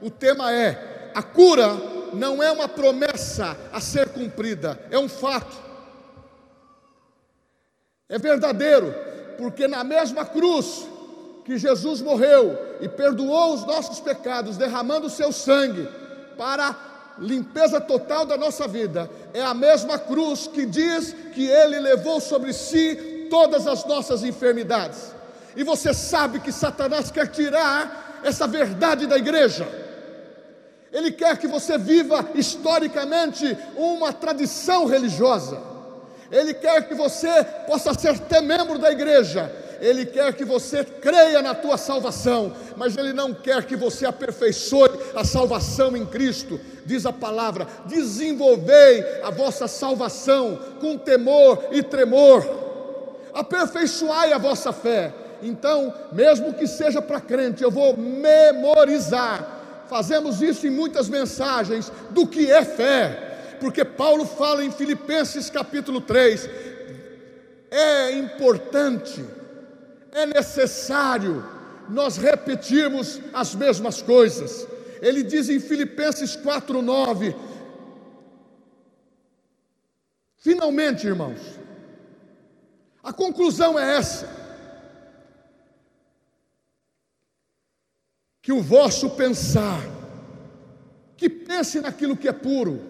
O tema é: a cura não é uma promessa a ser cumprida, é um fato. É verdadeiro, porque na mesma cruz que Jesus morreu e perdoou os nossos pecados, derramando o seu sangue para limpeza total da nossa vida, é a mesma cruz que diz que ele levou sobre si todas as nossas enfermidades. E você sabe que Satanás quer tirar essa verdade da igreja. Ele quer que você viva historicamente uma tradição religiosa. Ele quer que você possa ser até membro da igreja. Ele quer que você creia na tua salvação, mas ele não quer que você aperfeiçoe a salvação em Cristo. Diz a palavra: desenvolvei a vossa salvação com temor e tremor. Aperfeiçoai a vossa fé. Então, mesmo que seja para crente, eu vou memorizar fazemos isso em muitas mensagens do que é fé, porque Paulo fala em Filipenses capítulo 3: é importante, é necessário nós repetirmos as mesmas coisas. Ele diz em Filipenses 4:9, finalmente, irmãos, a conclusão é essa: que o vosso pensar, que pense naquilo que é puro,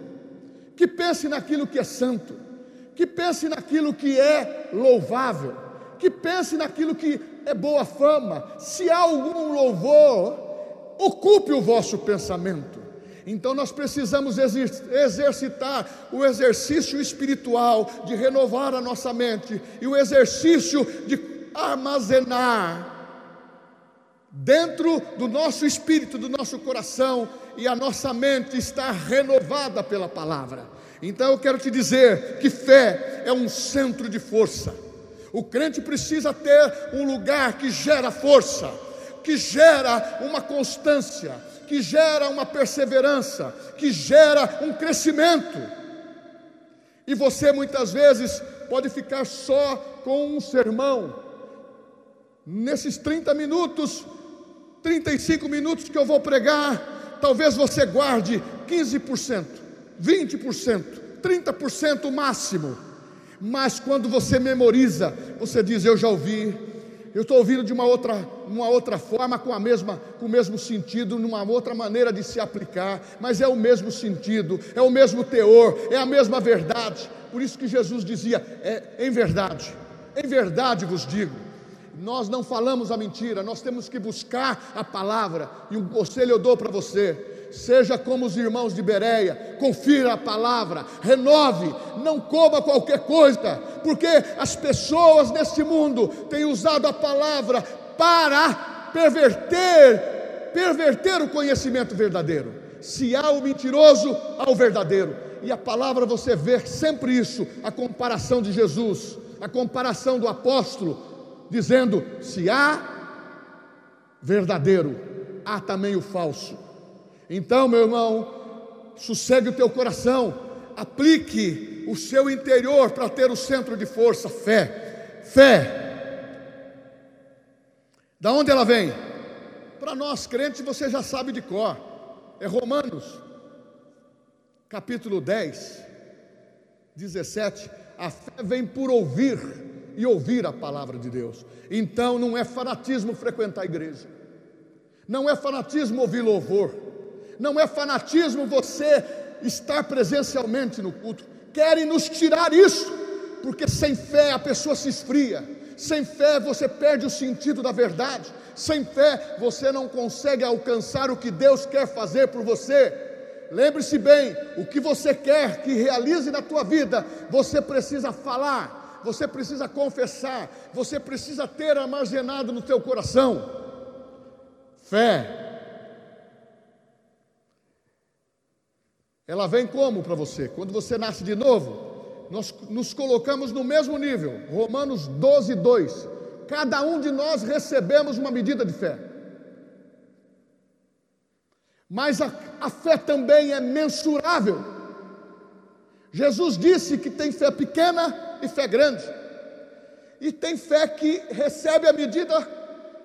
que pense naquilo que é santo, que pense naquilo que é louvável, que pense naquilo que é boa fama. Se há algum louvor, ocupe o vosso pensamento. Então nós precisamos exercitar o exercício espiritual de renovar a nossa mente e o exercício de armazenar dentro do nosso espírito, do nosso coração, e a nossa mente está renovada pela palavra. Então eu quero te dizer que fé é um centro de força. O crente precisa ter um lugar que gera força, que gera uma constância, que gera uma perseverança, que gera um crescimento. E você muitas vezes pode ficar só com um sermão. Nesses 30 minutos, 35 minutos que eu vou pregar, talvez você guarde 15%, 20%, 30% máximo. Mas quando você memoriza, você diz: Eu já ouvi, eu estou ouvindo de uma outra, uma outra forma, com, a mesma, com o mesmo sentido, numa outra maneira de se aplicar, mas é o mesmo sentido, é o mesmo teor, é a mesma verdade. Por isso que Jesus dizia: é, Em verdade, em verdade vos digo nós não falamos a mentira, nós temos que buscar a palavra. E um conselho eu dou para você: seja como os irmãos de Bereia, confira a palavra, renove, não coma qualquer coisa, porque as pessoas neste mundo têm usado a palavra para perverter, perverter o conhecimento verdadeiro. Se há o mentiroso, há o verdadeiro. E a palavra você vê sempre isso, a comparação de Jesus, a comparação do apóstolo dizendo: se há verdadeiro, há também o falso. Então, meu irmão, sossegue o teu coração, aplique o seu interior para ter o centro de força, fé. Fé. Da onde ela vem? Para nós crentes, você já sabe de cor. É Romanos, capítulo 10, 17. A fé vem por ouvir e ouvir a palavra de Deus. Então não é fanatismo frequentar a igreja, não é fanatismo ouvir louvor, não é fanatismo você estar presencialmente no culto. Querem nos tirar isso, porque sem fé a pessoa se esfria, sem fé você perde o sentido da verdade, sem fé você não consegue alcançar o que Deus quer fazer por você. Lembre-se bem, o que você quer que realize na tua vida, você precisa falar, você precisa confessar, você precisa ter armazenado no teu coração fé. Ela vem como para você? Quando você nasce de novo, nós nos colocamos no mesmo nível. Romanos 12, 2. Cada um de nós recebemos uma medida de fé. Mas a, a fé também é mensurável. Jesus disse que tem fé pequena e fé grande. E tem fé que recebe a medida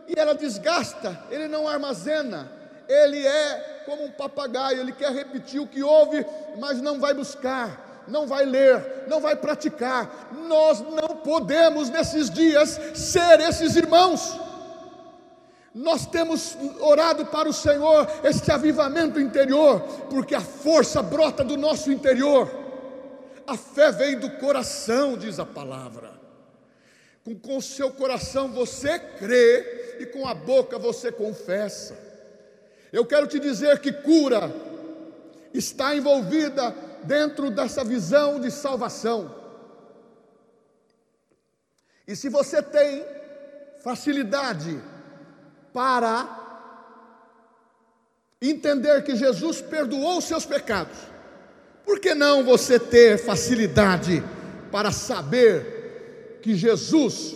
e ela desgasta, ele não armazena, ele é como um papagaio, ele quer repetir o que ouve, mas não vai buscar, não vai ler, não vai praticar. Nós não podemos nesses dias ser esses irmãos. Nós temos orado para o Senhor este avivamento interior, porque a força brota do nosso interior. A fé vem do coração, diz a palavra. Com, o seu coração você crê e com a boca você confessa. Eu quero te dizer que cura está envolvida dentro dessa visão de salvação. E se você tem facilidade para entender que Jesus perdoou os seus pecados, por que não você ter facilidade para saber que Jesus,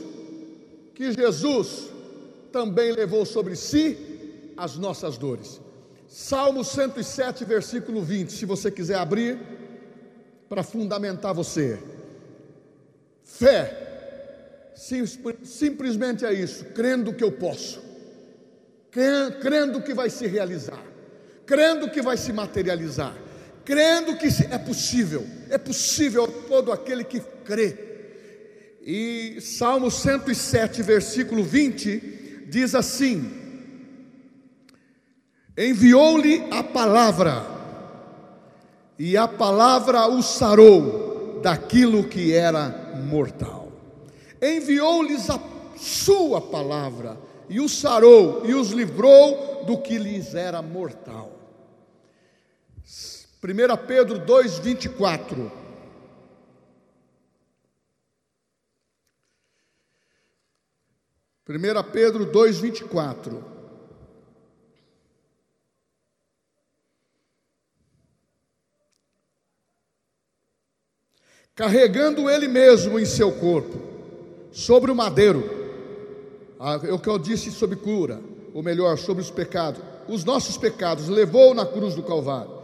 que Jesus também levou sobre si as nossas dores? Salmo 107, versículo 20, se você quiser abrir, para fundamentar você. Fé, simplesmente é isso, crendo que eu posso crendo que vai se realizar, crendo que vai se materializar, crendo que é possível, é possível todo aquele que crê. E Salmo 107, versículo 20, diz assim: Enviou-lhe a palavra, e a palavra o sarou daquilo que era mortal. Enviou-lhes a sua palavra, e os sarou e os livrou do que lhes era mortal. 1 Pedro 2,24. Primeira Pedro 2:24. Carregando ele mesmo em seu corpo sobre o madeiro é o que eu disse sobre cura, ou melhor, sobre os pecados, os nossos pecados, levou na cruz do Calvário,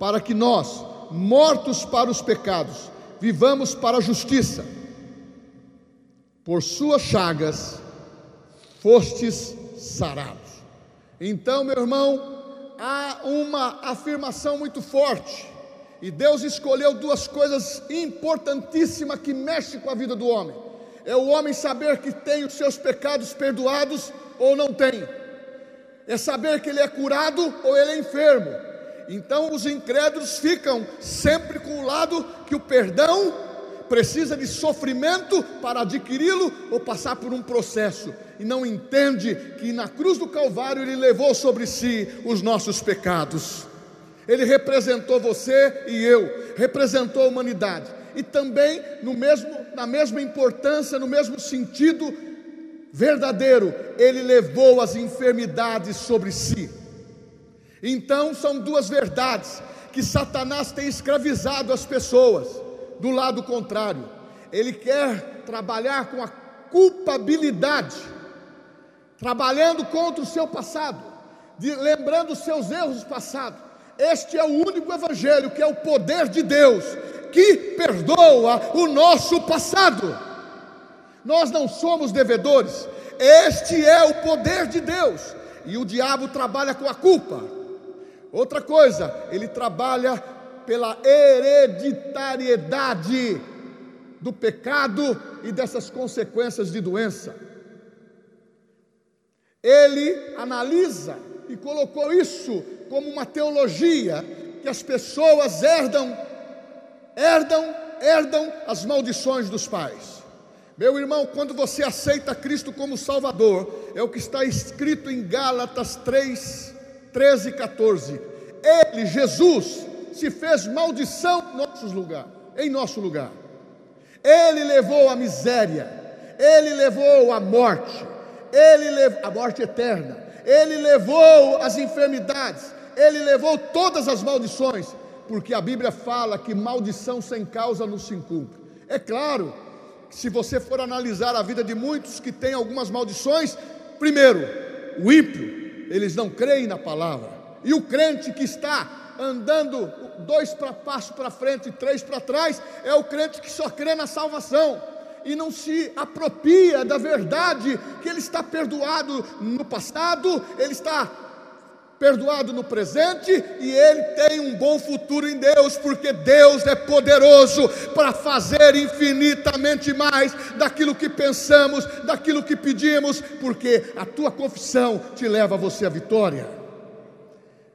para que nós, mortos para os pecados, vivamos para a justiça. Por suas chagas fostes sarados. Então, meu irmão, há uma afirmação muito forte. E Deus escolheu duas coisas importantíssimas que mexem com a vida do homem é o homem saber que tem os seus pecados perdoados ou não tem, é saber que ele é curado ou ele é enfermo. Então os incrédulos ficam sempre com o lado que o perdão precisa de sofrimento para adquiri-lo ou passar por um processo e não entende que na cruz do Calvário ele levou sobre si os nossos pecados. Ele representou você e eu, representou a humanidade e também no mesmo, na mesma importância, no mesmo sentido verdadeiro, ele levou as enfermidades sobre si. Então são duas verdades que Satanás tem escravizado as pessoas. Do lado contrário, ele quer trabalhar com a culpabilidade, trabalhando contra o seu passado, de, lembrando os seus erros passados. Este é o único evangelho que é o poder de Deus que perdoa o nosso passado. Nós não somos devedores, este é o poder de Deus, e o diabo trabalha com a culpa. Outra coisa, ele trabalha pela hereditariedade do pecado e dessas consequências de doença. Ele analisa e colocou isso como uma teologia que as pessoas herdam herdam, herdam as maldições dos pais. Meu irmão, quando você aceita Cristo como Salvador, é o que está escrito em Gálatas 3, 13 e 14. Ele, Jesus, se fez maldição em nosso lugar, em nosso lugar. Ele levou a miséria, ele levou a morte, ele levou a morte eterna, ele levou as enfermidades, ele levou todas as maldições porque a Bíblia fala que maldição sem causa não se incumpre. É claro, se você for analisar a vida de muitos que têm algumas maldições, primeiro, o ímpio, eles não creem na palavra, e o crente que está andando dois para passo para frente e três para trás, é o crente que só crê na salvação e não se apropria da verdade que ele está perdoado no passado, ele está perdoado no presente e ele tem um bom futuro em Deus, porque Deus é poderoso para fazer infinitamente mais daquilo que pensamos, daquilo que pedimos, porque a tua confissão te leva a você à vitória.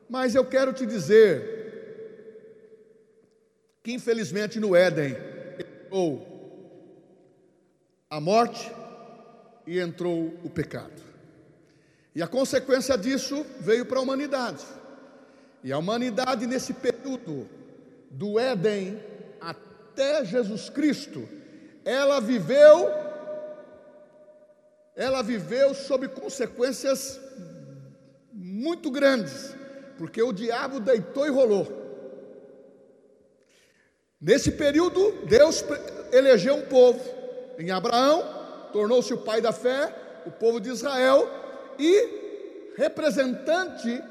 Mas eu quero te dizer que infelizmente no Éden entrou a morte e entrou o pecado. E a consequência disso veio para a humanidade. E a humanidade, nesse período do Éden até Jesus Cristo, ela viveu, ela viveu sob consequências muito grandes, porque o diabo deitou e rolou. Nesse período, Deus elegeu um povo em Abraão, tornou-se o pai da fé, o povo de Israel, e representante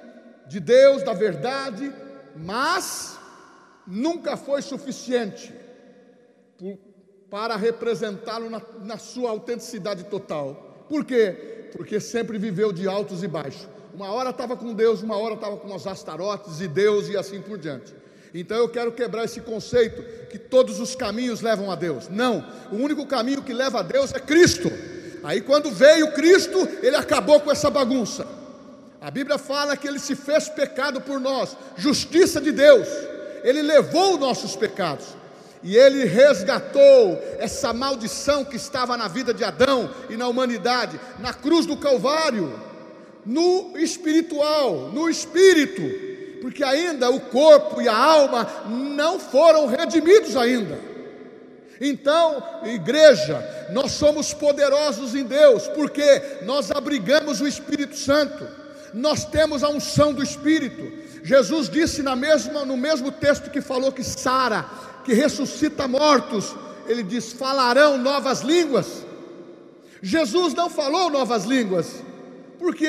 de Deus, da verdade, mas nunca foi suficiente para representá-lo na, na sua autenticidade total. Por quê? Porque sempre viveu de altos e baixos. Uma hora estava com Deus, uma hora estava com os astarotes e Deus e assim por diante. Então eu quero quebrar esse conceito que todos os caminhos levam a Deus. Não, o único caminho que leva a Deus é Cristo. Aí quando veio Cristo, ele acabou com essa bagunça. A Bíblia fala que ele se fez pecado por nós, justiça de Deus. Ele levou os nossos pecados e ele resgatou essa maldição que estava na vida de Adão e na humanidade, na cruz do Calvário, no espiritual, no espírito, porque ainda o corpo e a alma não foram redimidos ainda. Então, igreja, nós somos poderosos em Deus, porque nós abrigamos o Espírito Santo, nós temos a unção do Espírito. Jesus disse na mesma, no mesmo texto que falou que Sara, que ressuscita mortos, ele diz: falarão novas línguas. Jesus não falou novas línguas, porque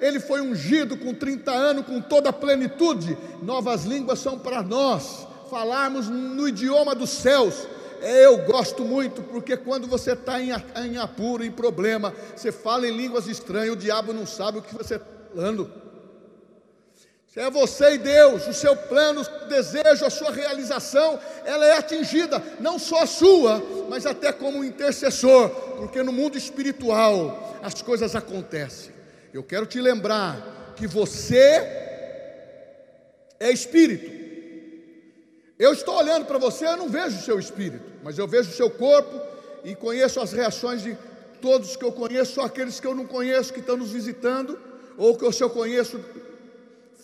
ele foi ungido com 30 anos, com toda a plenitude. Novas línguas são para nós falarmos no idioma dos céus eu gosto muito, porque quando você está em, em apuro, em problema, você fala em línguas estranhas, o diabo não sabe o que você está falando. É você e Deus, o seu plano, o desejo, a sua realização, ela é atingida, não só a sua, mas até como intercessor, porque no mundo espiritual as coisas acontecem. Eu quero te lembrar que você é espírito, eu estou olhando para você, eu não vejo o seu espírito, mas eu vejo o seu corpo e conheço as reações de todos que eu conheço, só aqueles que eu não conheço que estão nos visitando, ou que eu conheço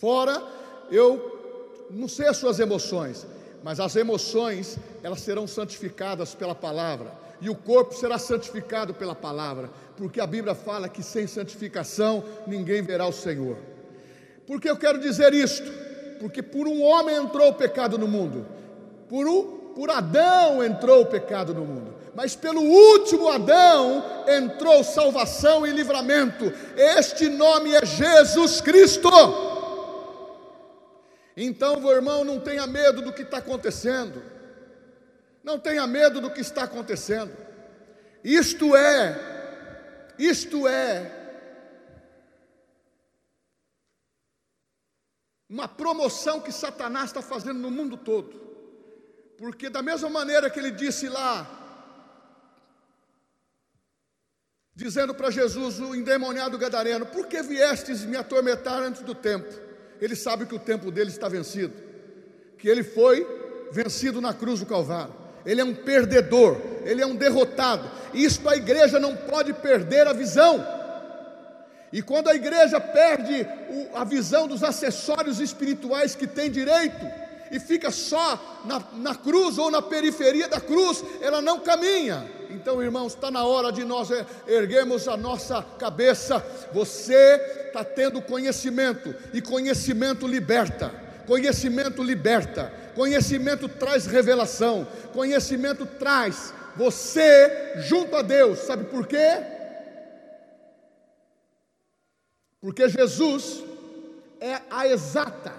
fora, eu não sei as suas emoções, mas as emoções, elas serão santificadas pela palavra, e o corpo será santificado pela palavra, porque a Bíblia fala que sem santificação ninguém verá o Senhor. Por que eu quero dizer isto? Porque por um homem entrou o pecado no mundo, por, um, por Adão entrou o pecado no mundo, mas pelo último Adão entrou salvação e livramento. Este nome é Jesus Cristo. Então, meu irmão, não tenha medo do que está acontecendo, não tenha medo do que está acontecendo. Isto é, isto é uma promoção que Satanás está fazendo no mundo todo. Porque, da mesma maneira que ele disse lá, dizendo para Jesus, o endemoniado gadareno: Por que viestes me atormentar antes do tempo? Ele sabe que o tempo dele está vencido, que ele foi vencido na cruz do Calvário. Ele é um perdedor, ele é um derrotado. Isso a igreja não pode perder a visão. E quando a igreja perde a visão dos acessórios espirituais que tem direito, e fica só na, na, cruz ou na periferia da cruz, ela não caminha. Então, irmãos, está na hora de nós erguermos a nossa cabeça. Você está tendo conhecimento, e conhecimento liberta. Conhecimento liberta, conhecimento traz revelação, conhecimento traz você junto a Deus, sabe por quê? Porque Jesus é a exata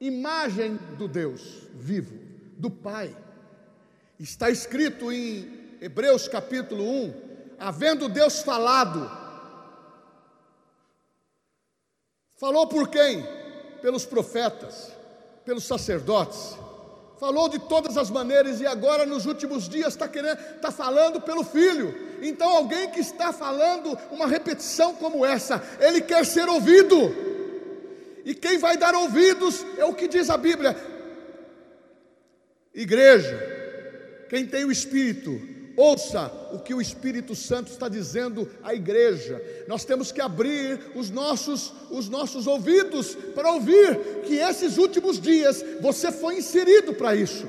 imagem do Deus vivo, do Pai. Está escrito em Hebreus capítulo 1: havendo Deus falado, Falou por quem? Pelos profetas, pelos sacerdotes. Falou de todas as maneiras e agora nos últimos dias está querendo, está falando pelo filho. Então alguém que está falando uma repetição como essa, ele quer ser ouvido. E quem vai dar ouvidos é o que diz a Bíblia. Igreja, quem tem o Espírito, ouça o que o Espírito Santo está dizendo à igreja. Nós temos que abrir os nossos, os nossos ouvidos para ouvir que esses últimos dias você foi inserido para isso.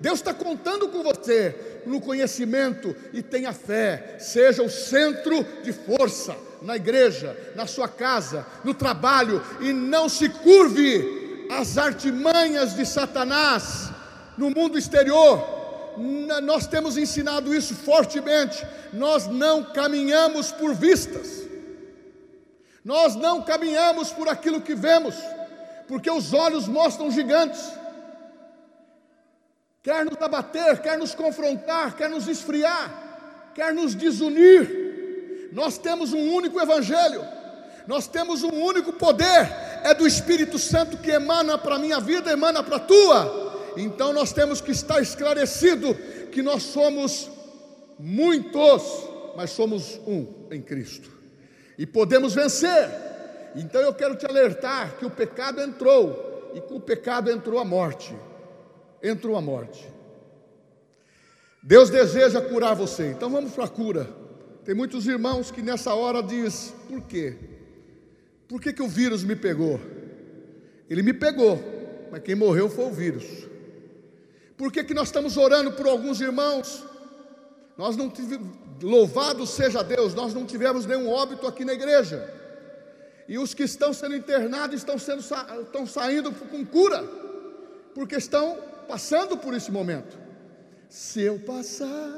Deus está contando com você no conhecimento e tenha fé, seja o centro de força na igreja, na sua casa, no trabalho e não se curve às artimanhas de Satanás no mundo exterior. Nós temos ensinado isso fortemente. Nós não caminhamos por vistas, nós não caminhamos por aquilo que vemos, porque os olhos mostram gigantes. Quer nos abater, quer nos confrontar, quer nos esfriar, quer nos desunir. Nós temos um único Evangelho, nós temos um único poder, é do Espírito Santo que emana para a minha vida, emana para a tua. Então nós temos que estar esclarecido que nós somos muitos, mas somos um em Cristo. E podemos vencer. Então eu quero te alertar que o pecado entrou e com o pecado entrou a morte. Entrou a morte. Deus deseja curar você. Então vamos para a cura. Tem muitos irmãos que nessa hora diz: "Por quê? Por que que o vírus me pegou?" Ele me pegou, mas quem morreu foi o vírus. Por que, que nós estamos orando por alguns irmãos? Nós não tivemos, louvado seja Deus, nós não tivemos nenhum óbito aqui na igreja. E os que estão sendo internados estão, sendo, estão saindo com cura, porque estão passando por esse momento. Se eu passar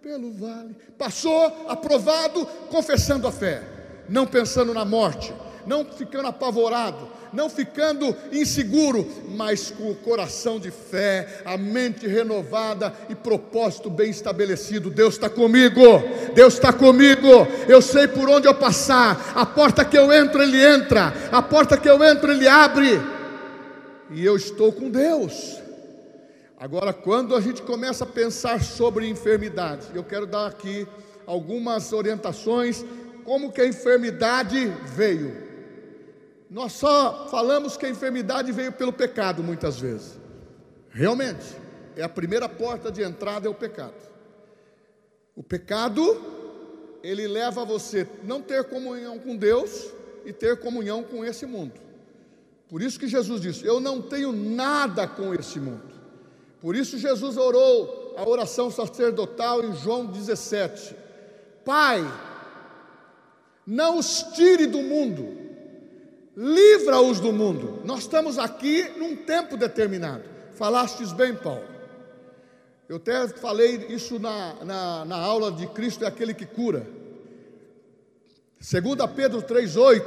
pelo vale, passou, aprovado, confessando a fé, não pensando na morte, não ficando apavorado, não ficando inseguro, mas com o coração de fé, a mente renovada e propósito bem estabelecido. Deus está comigo, Deus está comigo. Eu sei por onde eu passar, a porta que eu entro, Ele entra, a porta que eu entro, Ele abre, e eu estou com Deus. Agora, quando a gente começa a pensar sobre enfermidade, eu quero dar aqui algumas orientações como que a enfermidade veio. Nós só falamos que a enfermidade veio pelo pecado muitas vezes. Realmente, é a primeira porta de entrada é o pecado. O pecado ele leva a você não ter comunhão com Deus e ter comunhão com esse mundo. Por isso que Jesus disse: "Eu não tenho nada com esse mundo". Por isso Jesus orou a oração sacerdotal em João 17: Pai, não os tire do mundo, livra-os do mundo. Nós estamos aqui num tempo determinado. Falastes bem, Paulo. Eu até falei isso na, na, na aula de Cristo é aquele que cura. 2 Pedro 3,8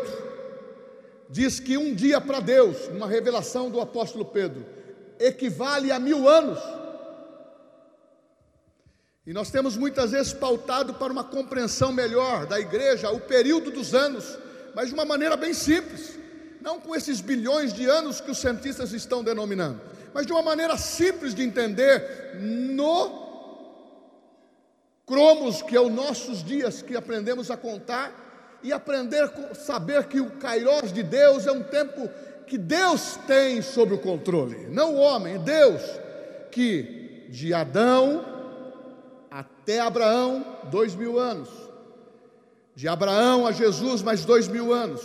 diz que um dia para Deus, uma revelação do apóstolo Pedro, equivale a mil anos. E nós temos muitas vezes pautado para uma compreensão melhor da igreja o período dos anos, mas de uma maneira bem simples não com esses bilhões de anos que os cientistas estão denominando, mas de uma maneira simples de entender, no cromos, que é os nossos dias que aprendemos a contar, e aprender saber que o Kairos de Deus é um tempo que Deus tem sob o controle, não o homem, é Deus, que de Adão até Abraão, dois mil anos, de Abraão a Jesus, mais dois mil anos,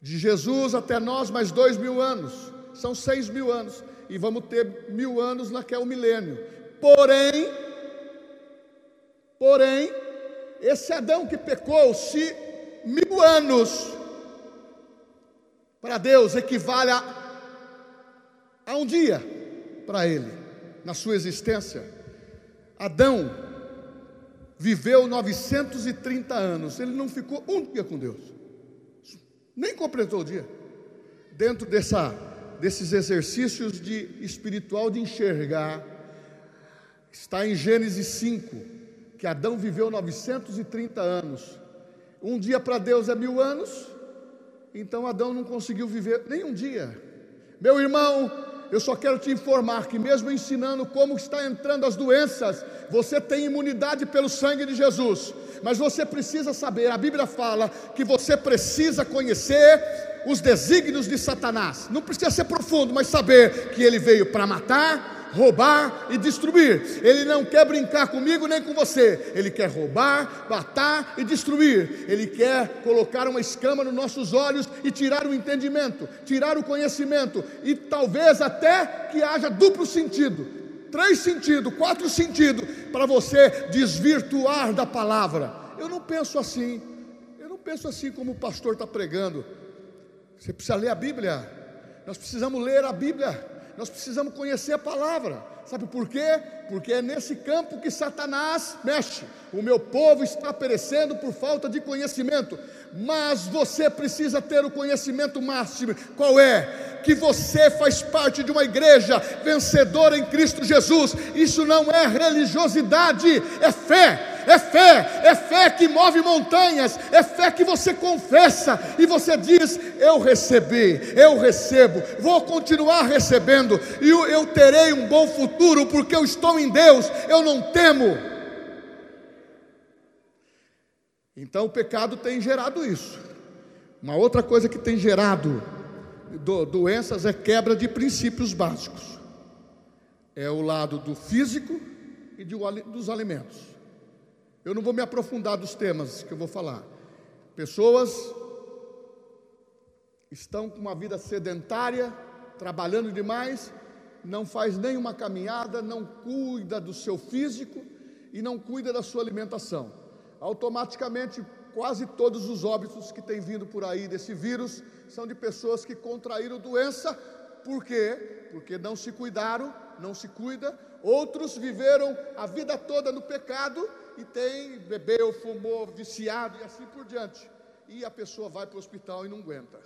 de Jesus até nós, mais dois mil anos, são seis mil anos, e vamos ter mil anos naquele milênio. Porém, porém, esse Adão que pecou, se mil anos para Deus equivale a, a um dia para ele, na sua existência. Adão viveu 930 anos, ele não ficou um dia com Deus nem completou o dia. Dentro dessa, desses exercícios de espiritual de enxergar, está em Gênesis 5, que Adão viveu 930 anos. Um dia para Deus é mil anos, Então Adão não conseguiu viver nem um dia. Meu irmão, eu só quero te informar que, mesmo ensinando como está entrando as doenças, você tem imunidade pelo sangue de Jesus. Mas você precisa saber, a Bíblia fala que você precisa conhecer os desígnios de Satanás. Não precisa ser profundo, mas saber que ele veio para matar, roubar e destruir. Ele não quer brincar comigo nem com você. Ele quer roubar, matar e destruir. Ele quer colocar uma escama nos nossos olhos e tirar o entendimento, tirar o conhecimento e talvez até que haja duplo sentido, três sentidos, quatro sentidos para você desvirtuar da palavra. Eu não penso assim. Eu não penso assim como o pastor está pregando. Você precisa ler a Bíblia. Nós precisamos ler a Bíblia. Nós precisamos conhecer a palavra. Sabe por quê? Porque é nesse campo que Satanás mexe. O meu povo está perecendo por falta de conhecimento. Mas você precisa ter o conhecimento máximo. Qual é? Que você faz parte de uma igreja vencedora em Cristo Jesus. Isso não é religiosidade, é fé é fé, é fé que move montanhas, é fé que você confessa e você diz: Eu recebi, eu recebo, vou continuar recebendo, e eu terei um bom futuro, porque eu estou em Deus, eu não temo. Então o pecado tem gerado isso. Uma outra coisa que tem gerado do, doenças é quebra de princípios básicos. É o lado do físico e de, dos alimentos. Eu não vou me aprofundar dos temas que eu vou falar. Pessoas estão com uma vida sedentária, trabalhando demais, não faz nenhuma caminhada, não cuida do seu físico e não cuida da sua alimentação. Automaticamente, quase todos os óbitos que têm vindo por aí desse vírus são de pessoas que contraíram doença, por quê? Porque não se cuidaram, não se cuida. Outros viveram a vida toda no pecado e tem, bebeu, fumou, viciado e assim por diante. E a pessoa vai para o hospital e não aguenta.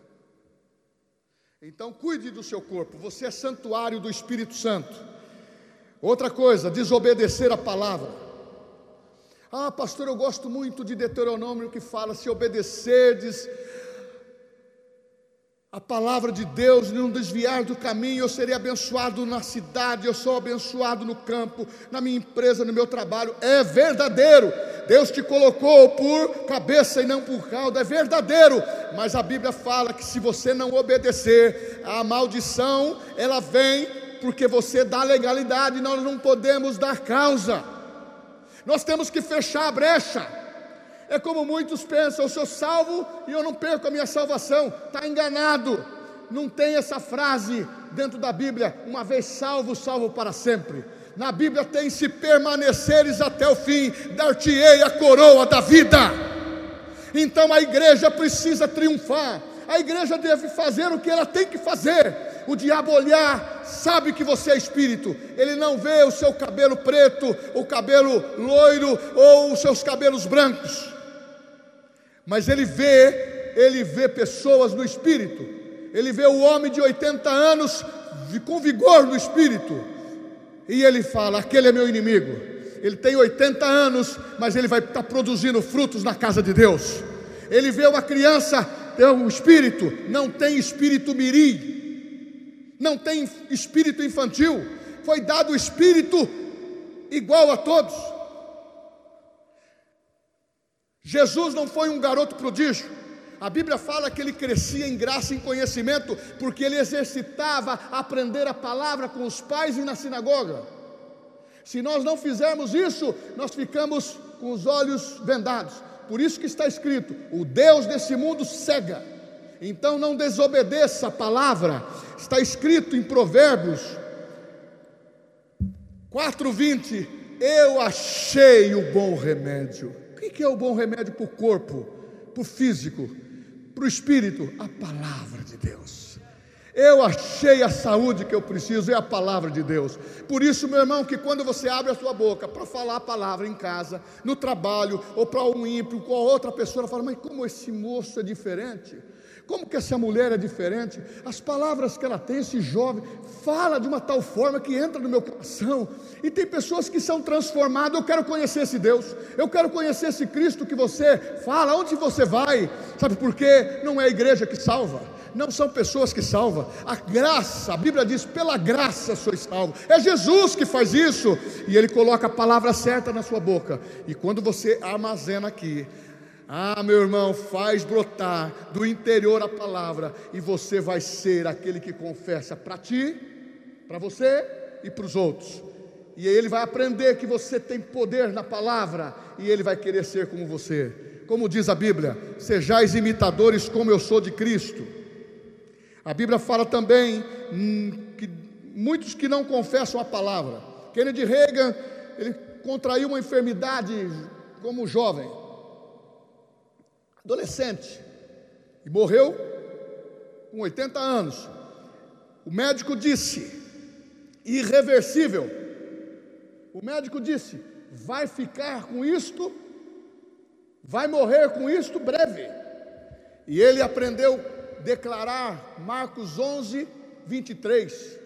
Então cuide do seu corpo, você é santuário do Espírito Santo. Outra coisa, desobedecer a palavra. Ah, pastor, eu gosto muito de Deuteronômio que fala: se obedecerdes a palavra de Deus, não desviar do caminho, eu serei abençoado na cidade, eu sou abençoado no campo, na minha empresa, no meu trabalho. É verdadeiro. Deus te colocou por cabeça e não por cauda, é verdadeiro. Mas a Bíblia fala que se você não obedecer, a maldição, ela vem porque você dá legalidade, nós não podemos dar causa. Nós temos que fechar a brecha. É como muitos pensam: eu sou salvo e eu não perco a minha salvação. Está enganado. Não tem essa frase dentro da Bíblia: uma vez salvo, salvo para sempre. Na Bíblia tem: se permaneceres até o fim, dar-te-ei a coroa da vida. Então a igreja precisa triunfar. A igreja deve fazer o que ela tem que fazer. O diabo olhar, sabe que você é espírito. Ele não vê o seu cabelo preto, o cabelo loiro ou os seus cabelos brancos mas ele vê, ele vê pessoas no espírito. Ele vê o homem de 80 anos com vigor no espírito. E ele fala: aquele é meu inimigo. Ele tem 80 anos, mas ele vai estar produzindo frutos na casa de Deus. Ele vê uma criança, tem um espírito, não tem espírito mirim, não tem espírito infantil, foi dado o espírito igual a todos. Jesus não foi um garoto prodígio. A Bíblia fala que ele crescia em graça e em conhecimento, porque ele exercitava aprender a palavra com os pais e na sinagoga. Se nós não fizermos isso, nós ficamos com os olhos vendados. Por isso que está escrito: o Deus desse mundo cega. Então não desobedeça a palavra. Está escrito em Provérbios 4:20: Eu achei o bom remédio o que é o bom remédio para o corpo, para o físico, para o espírito? A palavra de Deus. Eu achei a saúde que eu preciso, é a palavra de Deus. Por isso, meu irmão, que quando você abre a sua boca para falar a palavra em casa, no trabalho, ou para um ímpio, com outra pessoa, fala: Mas como esse moço é diferente? Como que essa mulher é diferente? As palavras que ela tem, esse jovem, fala de uma tal forma que entra no meu coração. E tem pessoas que são transformadas. Eu quero conhecer esse Deus. Eu quero conhecer esse Cristo que você fala. Onde você vai? Sabe por quê? Não é a igreja que salva. Não são pessoas que salvam. A graça, a Bíblia diz: pela graça sois salvos. É Jesus que faz isso. E Ele coloca a palavra certa na sua boca. E quando você armazena aqui, ah, meu irmão, faz brotar do interior a palavra, e você vai ser aquele que confessa para ti, para você e para os outros. E ele vai aprender que você tem poder na palavra, e ele vai querer ser como você. Como diz a Bíblia, sejais imitadores como eu sou de Cristo. A Bíblia fala também hum, que muitos que não confessam a palavra. Kennedy Reagan, ele contraiu uma enfermidade como jovem adolescente, e morreu com 80 anos. O médico disse: irreversível. O médico disse: vai ficar com isto, vai morrer com isto breve. E ele aprendeu a declarar Marcos 11, 23.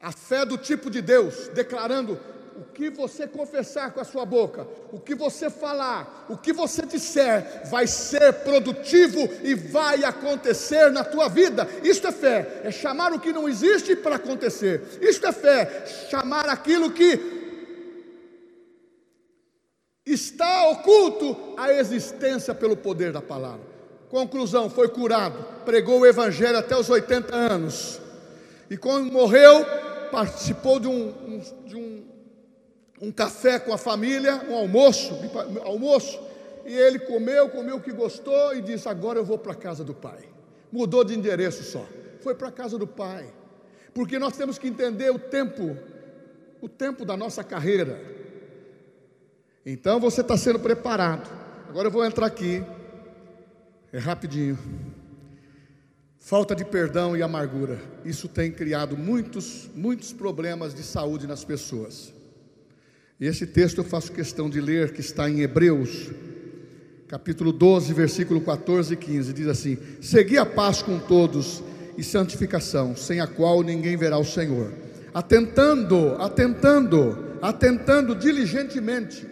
A fé do tipo de Deus, declarando: o que você confessar com a sua boca, o que você falar, o que você disser, vai ser produtivo e vai acontecer na tua vida. Isto é fé, é chamar o que não existe para acontecer. Isto é fé, chamar aquilo que está oculto à existência pelo poder da palavra. Conclusão: foi curado, pregou o evangelho até os 80 anos, e quando morreu, participou de um, de um um café com a família, um almoço, almoço, e ele comeu, comeu o que gostou e disse: Agora eu vou para a casa do pai. Mudou de endereço só, foi para a casa do pai, porque nós temos que entender o tempo, o tempo da nossa carreira. Então você está sendo preparado. Agora eu vou entrar aqui, é rapidinho. Falta de perdão e amargura, isso tem criado muitos, muitos problemas de saúde nas pessoas. Esse texto eu faço questão de ler, que está em Hebreus, capítulo 12, versículo 14 e 15. Diz assim: Segui a paz com todos e santificação, sem a qual ninguém verá o Senhor. Atentando, atentando, atentando diligentemente.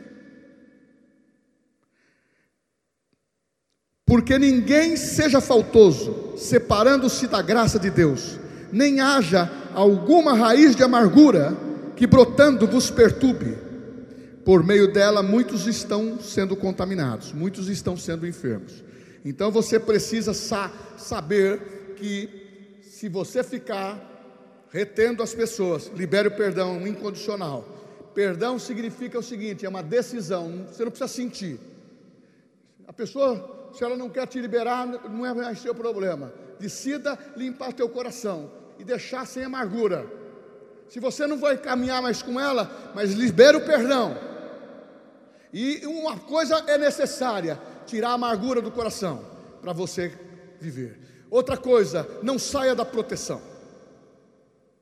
Porque ninguém seja faltoso, separando-se da graça de Deus, nem haja alguma raiz de amargura que brotando vos perturbe por meio dela muitos estão sendo contaminados, muitos estão sendo enfermos. Então você precisa sa saber que se você ficar retendo as pessoas, libere o perdão incondicional. Perdão significa o seguinte: é uma decisão, você não precisa sentir. A pessoa, se ela não quer te liberar, não é mais seu problema. Decida limpar teu coração e deixar sem amargura. Se você não vai caminhar mais com ela, mas libera o perdão. E uma coisa é necessária: tirar a amargura do coração para você viver. Outra coisa, não saia da proteção.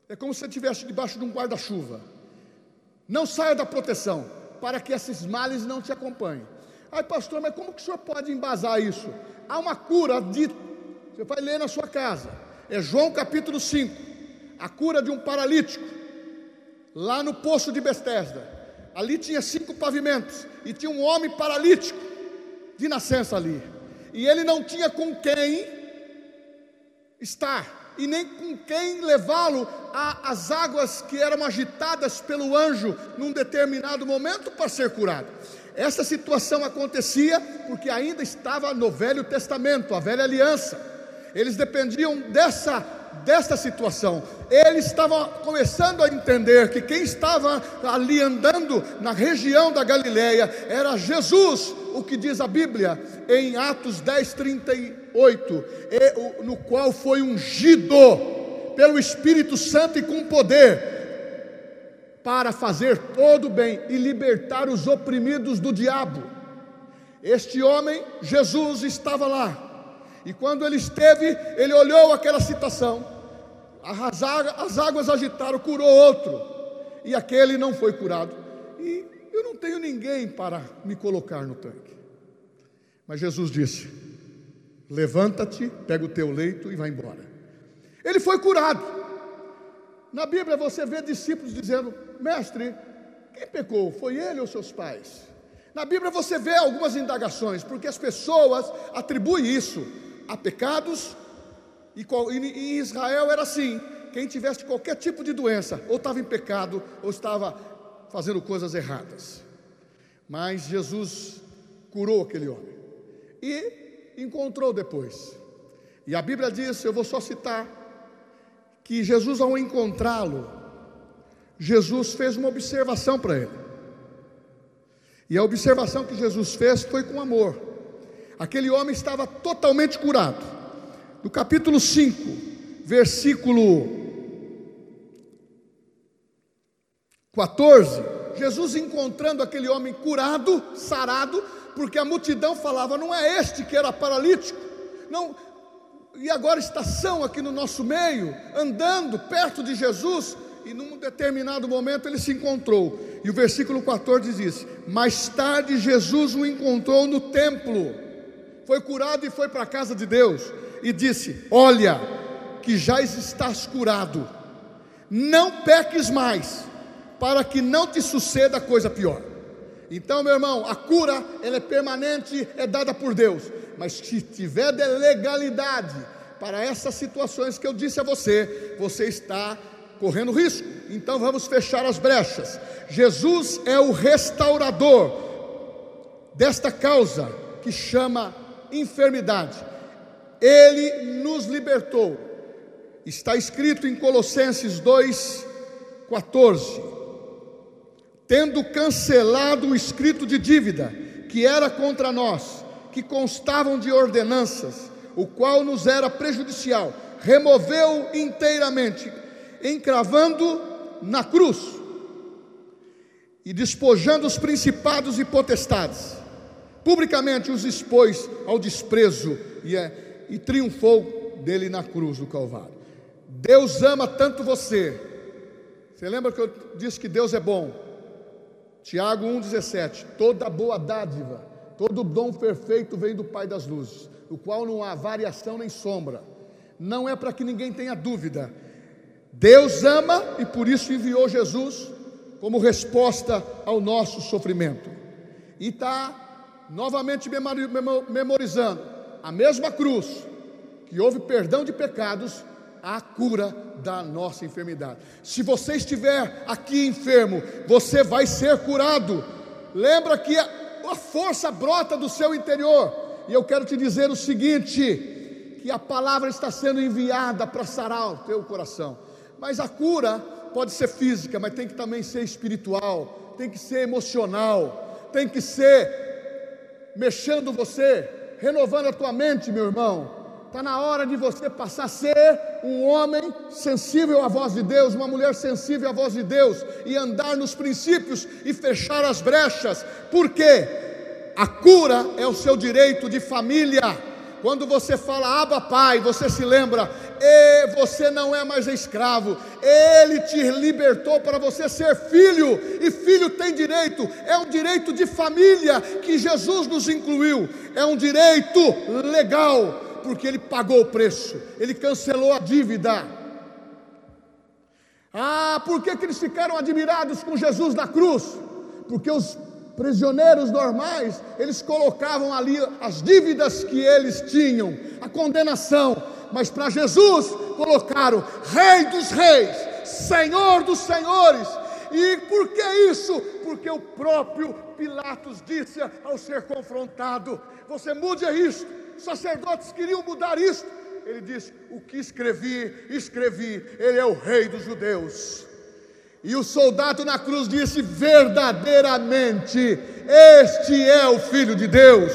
É como se você estivesse debaixo de um guarda-chuva. Não saia da proteção, para que esses males não te acompanhem. Ai, pastor, mas como que o senhor pode embasar isso? Há uma cura de. Você vai ler na sua casa. É João capítulo 5. A cura de um paralítico. Lá no poço de Betesda. Ali tinha cinco pavimentos e tinha um homem paralítico de nascença ali. E ele não tinha com quem estar e nem com quem levá-lo às águas que eram agitadas pelo anjo num determinado momento para ser curado. Essa situação acontecia porque ainda estava no Velho Testamento, a velha aliança. Eles dependiam dessa desta situação. Ele estava começando a entender que quem estava ali andando na região da Galileia era Jesus, o que diz a Bíblia em Atos 10, 38, no qual foi ungido pelo Espírito Santo e com poder para fazer todo o bem e libertar os oprimidos do diabo. Este homem, Jesus, estava lá e quando ele esteve, ele olhou aquela situação, as águas agitaram, curou outro, e aquele não foi curado. E eu não tenho ninguém para me colocar no tanque. Mas Jesus disse: Levanta-te, pega o teu leito e vai embora. Ele foi curado. Na Bíblia você vê discípulos dizendo: Mestre, quem pecou? Foi ele ou seus pais? Na Bíblia você vê algumas indagações, porque as pessoas atribuem isso a pecados, e em Israel era assim: quem tivesse qualquer tipo de doença, ou estava em pecado, ou estava fazendo coisas erradas. Mas Jesus curou aquele homem e encontrou depois. E a Bíblia diz, eu vou só citar, que Jesus, ao encontrá-lo, Jesus fez uma observação para ele. E a observação que Jesus fez foi com amor. Aquele homem estava totalmente curado. No capítulo 5, versículo 14, Jesus encontrando aquele homem curado, sarado, porque a multidão falava: não é este que era paralítico, não, e agora está são aqui no nosso meio, andando perto de Jesus, e num determinado momento ele se encontrou, e o versículo 14 diz: Mais tarde Jesus o encontrou no templo, foi curado e foi para a casa de Deus, e disse: Olha, que já estás curado, não peques mais, para que não te suceda coisa pior. Então, meu irmão, a cura ela é permanente, é dada por Deus. Mas se tiver de legalidade para essas situações que eu disse a você, você está correndo risco. Então vamos fechar as brechas. Jesus é o restaurador desta causa que chama enfermidade. Ele nos libertou. Está escrito em Colossenses 2:14 tendo cancelado o escrito de dívida que era contra nós, que constavam de ordenanças, o qual nos era prejudicial, removeu inteiramente, encravando na cruz e despojando os principados e potestades, publicamente os expôs ao desprezo e, é, e triunfou dele na cruz do Calvário. Deus ama tanto você. Você lembra que eu disse que Deus é bom? Tiago 1,17: Toda boa dádiva, todo dom perfeito vem do Pai das luzes, do qual não há variação nem sombra. Não é para que ninguém tenha dúvida. Deus ama e por isso enviou Jesus como resposta ao nosso sofrimento. E está novamente memorizando a mesma cruz que houve perdão de pecados a cura da nossa enfermidade. Se você estiver aqui enfermo, você vai ser curado. Lembra que a, força brota do seu interior. E eu quero te dizer o seguinte: que a palavra está sendo enviada para sarar o teu coração. Mas a cura pode ser física, mas tem que também ser espiritual, tem que ser emocional, tem que ser mexendo você, renovando a tua mente, meu irmão. Está na hora de você passar a ser um homem sensível à voz de Deus, uma mulher sensível à voz de Deus, e andar nos princípios e fechar as brechas, porque a cura é o seu direito de família. Quando você fala Abba Pai, você se lembra, e você não é mais escravo, Ele te libertou para você ser filho, e filho tem direito, é um direito de família que Jesus nos incluiu, é um direito legal porque ele pagou o preço, ele cancelou a dívida. Ah, por que, que eles ficaram admirados com Jesus na cruz? Porque os prisioneiros normais, eles colocavam ali as dívidas que eles tinham, a condenação, mas para Jesus colocaram Rei dos Reis, Senhor dos Senhores. E por que isso? Porque o próprio Pilatos disse ao ser confrontado: Você mude isso, sacerdotes queriam mudar isso. Ele disse: O que escrevi, escrevi, ele é o rei dos judeus. E o soldado na cruz disse: Verdadeiramente, este é o Filho de Deus.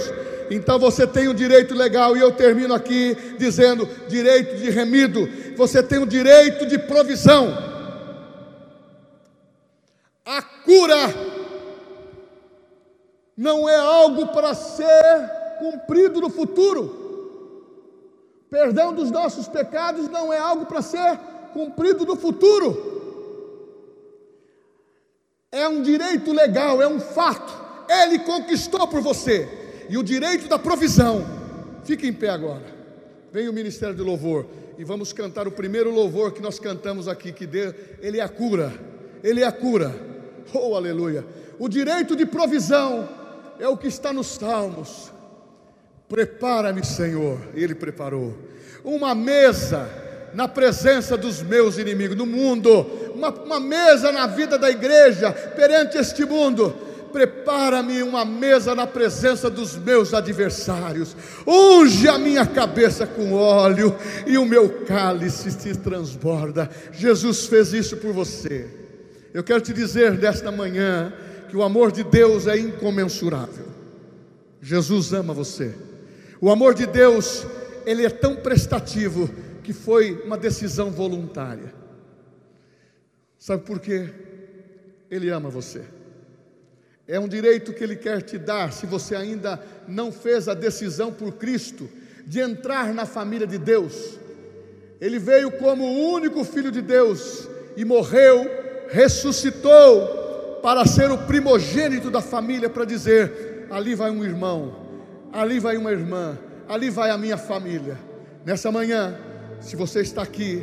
Então você tem um direito legal, e eu termino aqui dizendo: direito de remido, você tem o um direito de provisão. A cura não é algo para ser cumprido no futuro. Perdão dos nossos pecados não é algo para ser cumprido no futuro. É um direito legal, é um fato. Ele conquistou por você. E o direito da provisão Fique em pé agora. Vem o ministério de louvor e vamos cantar o primeiro louvor que nós cantamos aqui, que Deus, ele é a cura. Ele é a cura. Oh, aleluia. O direito de provisão é o que está nos salmos. Prepara-me, Senhor. Ele preparou uma mesa na presença dos meus inimigos, no mundo, uma, uma mesa na vida da igreja, perante este mundo prepara-me uma mesa na presença dos meus adversários, unge a minha cabeça com óleo e o meu cálice se transborda. Jesus fez isso por você. Eu quero te dizer nesta manhã que o amor de Deus é incomensurável. Jesus ama você. O amor de Deus, ele é tão prestativo que foi uma decisão voluntária. Sabe por quê? Ele ama você. É um direito que Ele quer te dar, se você ainda não fez a decisão por Cristo de entrar na família de Deus. Ele veio como o único Filho de Deus e morreu, ressuscitou para ser o primogênito da família, para dizer: ali vai um irmão, ali vai uma irmã, ali vai a minha família. Nessa manhã, se você está aqui,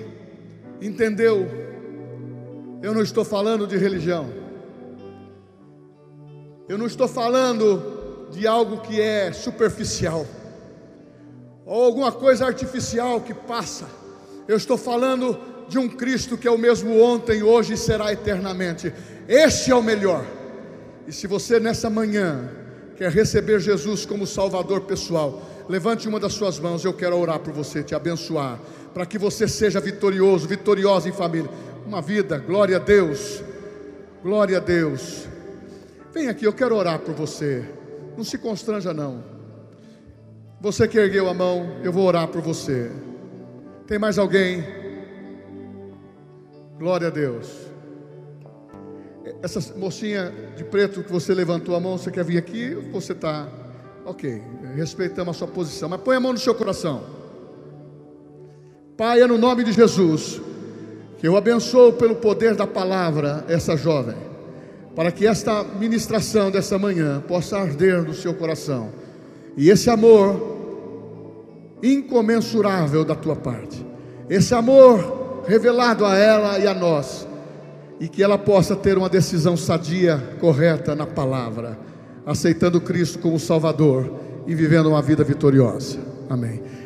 entendeu? Eu não estou falando de religião. Eu não estou falando de algo que é superficial, ou alguma coisa artificial que passa. Eu estou falando de um Cristo que é o mesmo ontem, hoje e será eternamente. Este é o melhor. E se você nessa manhã quer receber Jesus como Salvador pessoal, levante uma das suas mãos, eu quero orar por você, te abençoar, para que você seja vitorioso, vitoriosa em família. Uma vida, glória a Deus, glória a Deus. Vem aqui, eu quero orar por você. Não se constranja, não. Você que ergueu a mão, eu vou orar por você. Tem mais alguém? Glória a Deus. Essa mocinha de preto que você levantou a mão, você quer vir aqui? Você está. Ok, respeitamos a sua posição, mas põe a mão no seu coração. Pai, é no nome de Jesus, que eu abençoo pelo poder da palavra essa jovem para que esta ministração dessa manhã possa arder no seu coração e esse amor incomensurável da tua parte, esse amor revelado a ela e a nós, e que ela possa ter uma decisão sadia, correta na palavra, aceitando Cristo como Salvador e vivendo uma vida vitoriosa. Amém.